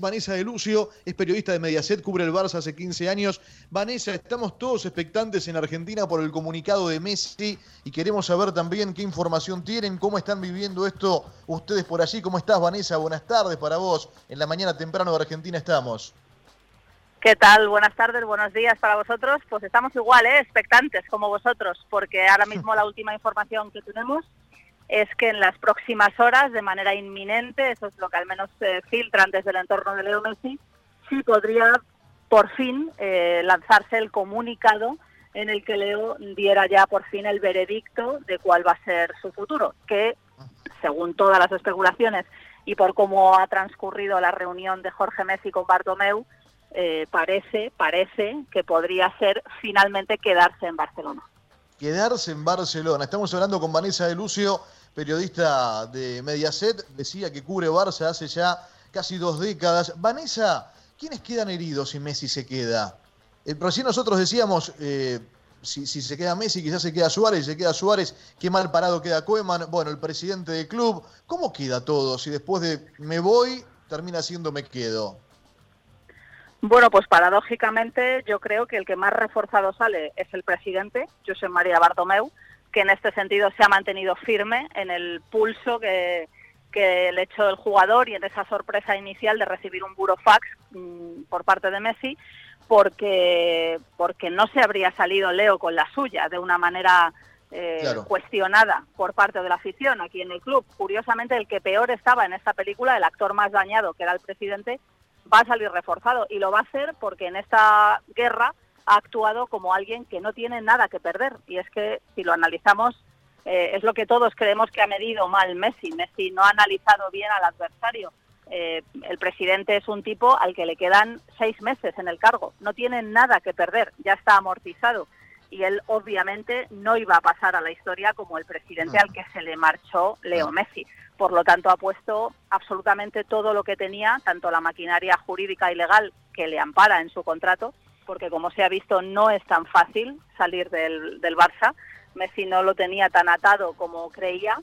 Vanessa de Lucio es periodista de Mediaset, cubre el Barça hace 15 años. Vanessa, estamos todos expectantes en Argentina por el comunicado de Messi y queremos saber también qué información tienen, cómo están viviendo esto ustedes por allí. ¿Cómo estás, Vanessa? Buenas tardes para vos. En la mañana temprano de Argentina estamos. ¿Qué tal? Buenas tardes, buenos días para vosotros. Pues estamos igual, ¿eh? expectantes como vosotros, porque ahora mismo la última información que tenemos es que en las próximas horas, de manera inminente, eso es lo que al menos se filtran desde el entorno de Leo Messi, sí podría por fin eh, lanzarse el comunicado en el que Leo diera ya por fin el veredicto de cuál va a ser su futuro, que según todas las especulaciones y por cómo ha transcurrido la reunión de Jorge Messi con Bartomeu, eh, parece, parece que podría ser finalmente quedarse en Barcelona. Quedarse en Barcelona. Estamos hablando con Vanessa de Lucio, periodista de Mediaset, decía que cubre Barça hace ya casi dos décadas. Vanessa, ¿quiénes quedan heridos si Messi se queda? Eh, recién nosotros decíamos, eh, si, se queda Messi, quizás se queda Suárez, si se queda Suárez, qué mal parado queda Koeman, bueno, el presidente del club. ¿Cómo queda todo si después de me voy termina siendo me quedo? Bueno, pues paradójicamente yo creo que el que más reforzado sale es el presidente, José María Bartomeu, que en este sentido se ha mantenido firme en el pulso que, le echó el jugador y en esa sorpresa inicial de recibir un burofax mm, por parte de Messi, porque, porque no se habría salido Leo con la suya de una manera eh, cuestionada por parte de la afición aquí en el club. Curiosamente, el que peor estaba en esta película, el actor más dañado, que era el presidente, va a salir reforzado y lo va a hacer porque en esta guerra ha actuado como alguien que no tiene nada que perder. Y es que si lo analizamos, eh, es lo que todos creemos que ha medido mal Messi. Messi no ha analizado bien al adversario. Eh, el presidente es un tipo al que le quedan seis meses en el cargo. No tiene nada que perder, ya está amortizado. Y él obviamente no iba a pasar a la historia como el presidente al que se le marchó Leo Messi. Por lo tanto, ha puesto absolutamente todo lo que tenía, tanto la maquinaria jurídica y legal que le ampara en su contrato, porque como se ha visto no es tan fácil salir del, Barça. Messi no lo tenía tan atado como creía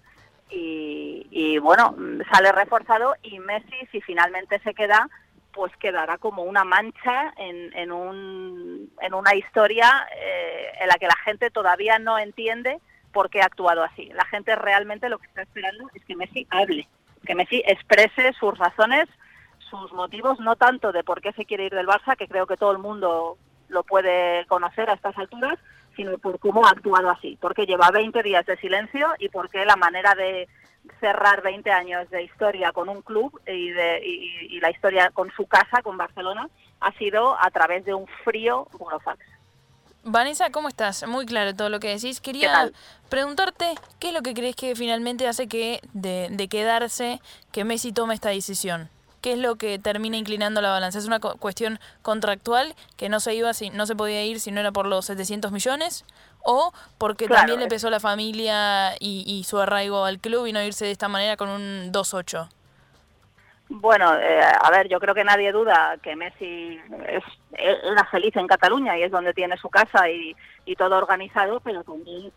y, bueno, sale reforzado y Messi si finalmente se queda, pues quedará como una mancha en, un, en una historia eh, en la que la gente todavía no entiende por qué ha actuado así. La gente realmente lo que está esperando es que Messi hable, que Messi exprese sus razones sus motivos, no tanto de por qué se quiere ir del Barça, que creo que todo el mundo lo puede conocer a estas alturas, sino por cómo ha actuado así, porque lleva 20 días de silencio y porque la manera de cerrar 20 años de historia con un club y, de, y, la historia con su casa, con Barcelona, ha sido a través de un frío burofax. Vanessa, ¿cómo estás? Muy claro todo lo que decís. Quería preguntarte qué es lo que crees que finalmente hace que de, de quedarse que Messi tome esta decisión. ¿Qué es lo que termina inclinando la balanza? ¿Es una cuestión contractual que no se iba si no se podía ir si no era por los 700 millones? ¿O porque también le pesó la familia y, su arraigo al club y no irse de esta manera con un 2-8? Bueno, eh, a ver, yo creo que nadie duda que Messi es, era feliz en Cataluña y es donde tiene su casa y, y todo organizado, pero también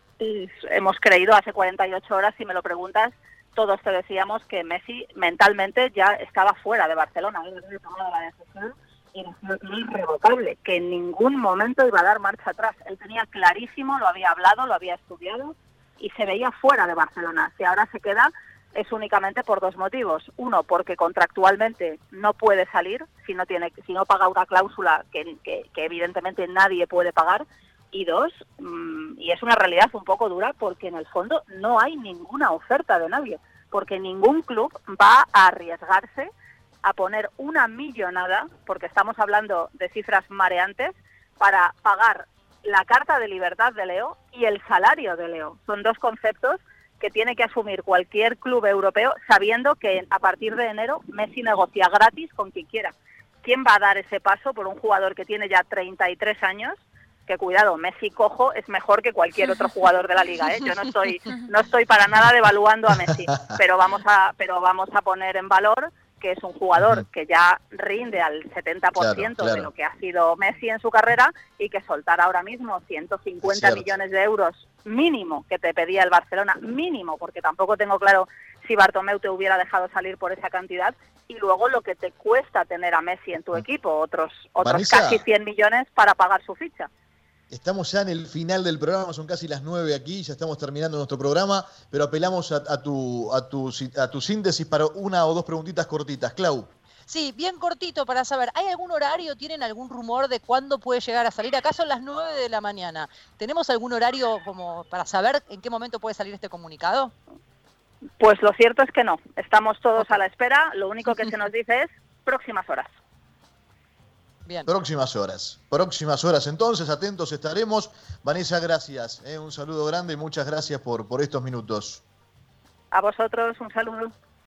hemos creído hace 48 horas, si me lo preguntas, todos te decíamos que Messi mentalmente ya estaba fuera de Barcelona, había tomado la decisión irrevocable, que en ningún momento iba a dar marcha atrás. Él tenía clarísimo, lo había hablado, lo había estudiado y se veía fuera de Barcelona. Si ahora se queda es únicamente por dos motivos. Uno, porque contractualmente no puede salir si no tiene, si no paga una cláusula que, evidentemente nadie puede pagar y dos, mm, y es una realidad un poco dura porque en el fondo no hay ninguna oferta de nadie, porque ningún club va a arriesgarse a poner una millonada, porque estamos hablando de cifras mareantes, para pagar la carta de libertad de Leo y el salario de Leo. Son dos conceptos que tiene que asumir cualquier club europeo sabiendo que a partir de enero Messi negocia gratis con quien quiera. ¿Quién va a dar ese paso por un jugador que tiene ya 33 años que cuidado, Messi cojo es mejor que cualquier otro jugador de la liga, ¿eh? Yo no estoy no estoy para nada devaluando a Messi, pero vamos a pero vamos a poner en valor que es un jugador que ya rinde al 70% de lo que ha sido Messi en su carrera y que soltar ahora mismo 150 millones de euros mínimo que te pedía el Barcelona, mínimo, porque tampoco tengo claro si Bartomeu te hubiera dejado salir por esa cantidad y luego lo que te cuesta tener a Messi en tu mm. equipo, otros, otros casi 100 millones para pagar su ficha. Estamos ya en el final del programa, son casi las 9 aquí, ya estamos terminando nuestro programa, pero apelamos a, tu, a, tu, a tu síntesis para una o dos preguntitas cortitas. Clau. Sí, bien cortito para saber, ¿hay algún horario, tienen algún rumor de cuándo puede llegar a salir? Acá son las 9 de la mañana. ¿Tenemos algún horario como para saber en qué momento puede salir este comunicado? Pues lo cierto es que no, estamos todos a la espera, lo único que se nos dice es próximas horas. Bien. Próximas horas, próximas horas. Entonces, atentos estaremos. Vanessa, gracias. Eh, un saludo grande y muchas gracias por, por estos minutos. A vosotros, un saludo.